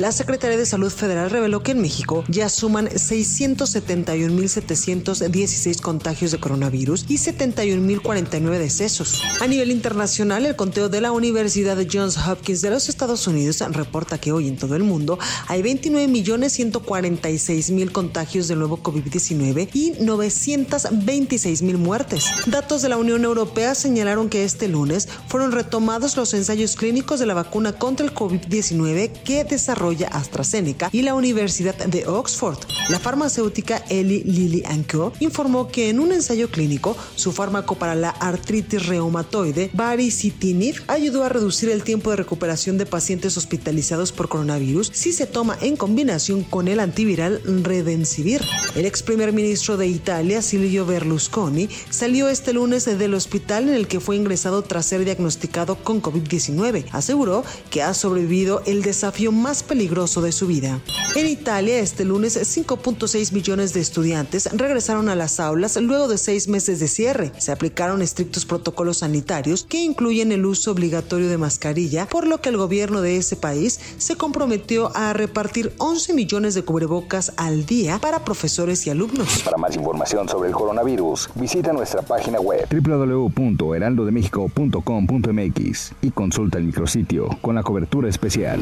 La Secretaría de Salud Federal reveló que en México ya suman 671.716 contagios de coronavirus y 71.049 decesos. A nivel internacional, el conteo de la Universidad de Johns Hopkins de los Estados Unidos reporta que hoy en todo el mundo hay 29.146.000 contagios del nuevo COVID-19 y 926.000 muertes. Datos de la Unión Europea señalaron que este lunes fueron retomados los ensayos clínicos de la vacuna contra el COVID-19 que desarrolla AstraZeneca y la Universidad de Oxford. La farmacéutica Eli Lilly Co informó que en un ensayo clínico su fármaco para la artritis reumatoide baricitinib ayudó a reducir el tiempo de recuperación de pacientes hospitalizados por coronavirus si se toma en combinación con el antiviral Redensivir. El ex primer ministro de Italia, Silvio Berlusconi, salió este lunes del hospital en el que fue ingresado tras ser diagnosticado con COVID-19. Aseguró que ha sobrevivido el desafío más peligroso de su vida. En Italia, este lunes, 5.6 millones de estudiantes regresaron a las aulas luego de seis meses de cierre. Se aplicaron estrictos protocolos sanitarios que incluyen el uso obligatorio de mascarilla, por lo que el gobierno de ese país se comprometió a repartir 11 millones de cubrebocas al día para profesores y alumnos. Para más información sobre el coronavirus, visita nuestra página web www.heraldodemexico.com.mx y consulta el micrositio con la cobertura especial.